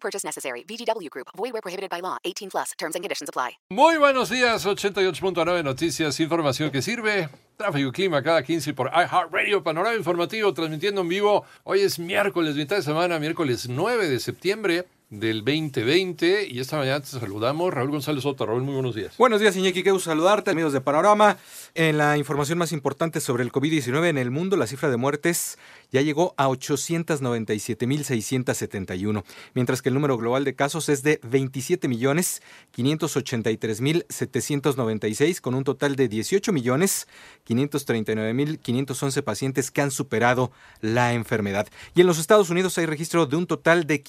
Purchase necessary. VGW Group. Void where prohibited by law. 18 plus. Terms and conditions apply. Muy buenos días, 88.9 Noticias, información que sirve. Tráfico y clima cada 15 por iHeartRadio, panorama informativo, transmitiendo en vivo. Hoy es miércoles, mitad de semana, miércoles 9 de septiembre del 2020 y esta mañana te saludamos Raúl González Soto. Raúl, muy buenos días. Buenos días, Iñaki, qué gusto saludarte, amigos de Panorama. En la información más importante sobre el COVID-19 en el mundo, la cifra de muertes ya llegó a 897.671, mientras que el número global de casos es de 27.583.796, con un total de 18.539.511 pacientes que han superado la enfermedad. Y en los Estados Unidos hay registro de un total de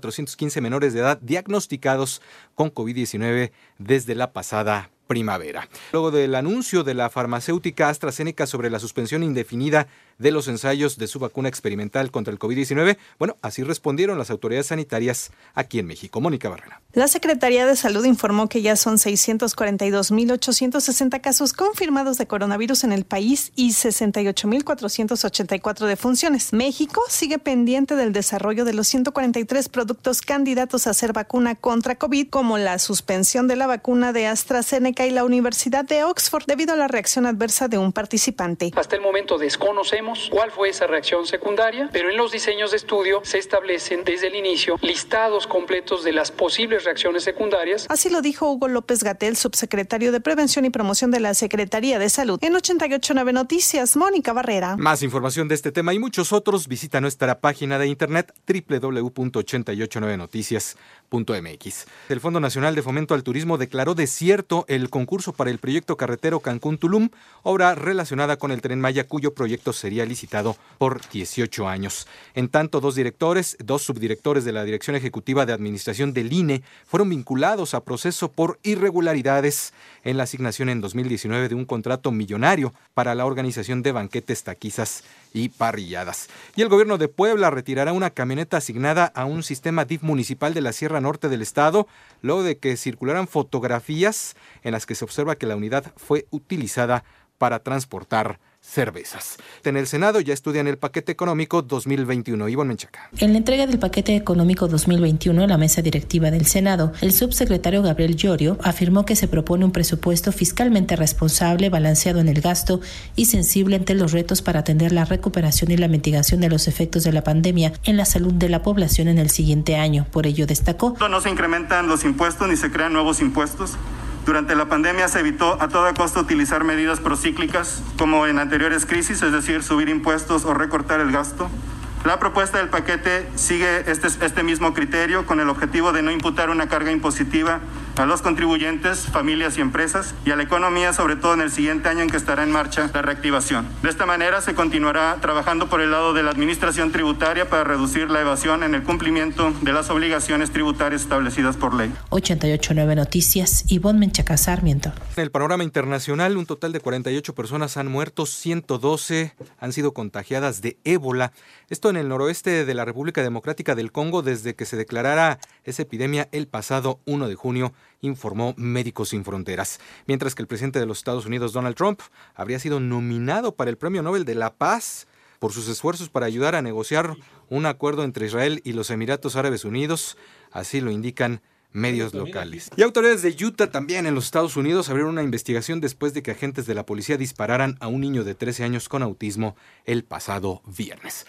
513.415 menores de edad diagnosticados con COVID-19 desde la pasada primavera. Luego del anuncio de la farmacéutica AstraZeneca sobre la suspensión indefinida de los ensayos de su vacuna experimental contra el COVID-19, bueno, así respondieron las autoridades sanitarias aquí en México. Mónica Barrera. La Secretaría de Salud informó que ya son 642.860 casos confirmados de coronavirus en el país y 68.484 defunciones. México sigue pendiente del desarrollo de los 143 productos candidatos a ser vacuna contra COVID, como la suspensión de la vacuna de AstraZeneca y la Universidad de Oxford debido a la reacción adversa de un participante. Hasta el momento desconocemos cuál fue esa reacción secundaria, pero en los diseños de estudio se establecen desde el inicio listados completos de las posibles reacciones secundarias. Así lo dijo Hugo López Gatel, subsecretario de Prevención y Promoción de la Secretaría de Salud. En 889 Noticias, Mónica Barrera. Más información de este tema y muchos otros, visita nuestra página de internet www.889noticias.mx. El Fondo Nacional de Fomento al Turismo declaró desierto el concurso para el proyecto carretero Cancún-Tulum, obra relacionada con el tren Maya cuyo proyecto sería licitado por 18 años. En tanto, dos directores, dos subdirectores de la Dirección Ejecutiva de Administración del INE fueron vinculados a proceso por irregularidades en la asignación en 2019 de un contrato millonario para la organización de banquetes, taquizas y parrilladas. Y el gobierno de Puebla retirará una camioneta asignada a un sistema DIF municipal de la Sierra Norte del estado, luego de que circularan fotografías en las que se observa que la unidad fue utilizada para transportar cervezas. En el Senado ya estudian el paquete económico 2021. Ivonne Menchaca. En la entrega del paquete económico 2021 en la mesa directiva del Senado, el subsecretario Gabriel Llorio afirmó que se propone un presupuesto fiscalmente responsable, balanceado en el gasto y sensible ante los retos para atender la recuperación y la mitigación de los efectos de la pandemia en la salud de la población en el siguiente año. Por ello destacó. No se incrementan los impuestos ni se crean nuevos impuestos durante la pandemia se evitó a toda costa utilizar medidas procíclicas como en anteriores crisis, es decir, subir impuestos o recortar el gasto. La propuesta del paquete sigue este, este mismo criterio con el objetivo de no imputar una carga impositiva a los contribuyentes, familias y empresas y a la economía, sobre todo en el siguiente año en que estará en marcha la reactivación. De esta manera se continuará trabajando por el lado de la administración tributaria para reducir la evasión en el cumplimiento de las obligaciones tributarias establecidas por ley. 889 Noticias, Ivonne Menchaca Sarmiento. En el panorama internacional, un total de 48 personas han muerto, 112 han sido contagiadas de ébola. Esto en el noroeste de la República Democrática del Congo desde que se declarara esa epidemia el pasado 1 de junio informó Médicos Sin Fronteras, mientras que el presidente de los Estados Unidos, Donald Trump, habría sido nominado para el Premio Nobel de la Paz por sus esfuerzos para ayudar a negociar un acuerdo entre Israel y los Emiratos Árabes Unidos, así lo indican medios locales. Y autoridades de Utah también en los Estados Unidos abrieron una investigación después de que agentes de la policía dispararan a un niño de 13 años con autismo el pasado viernes.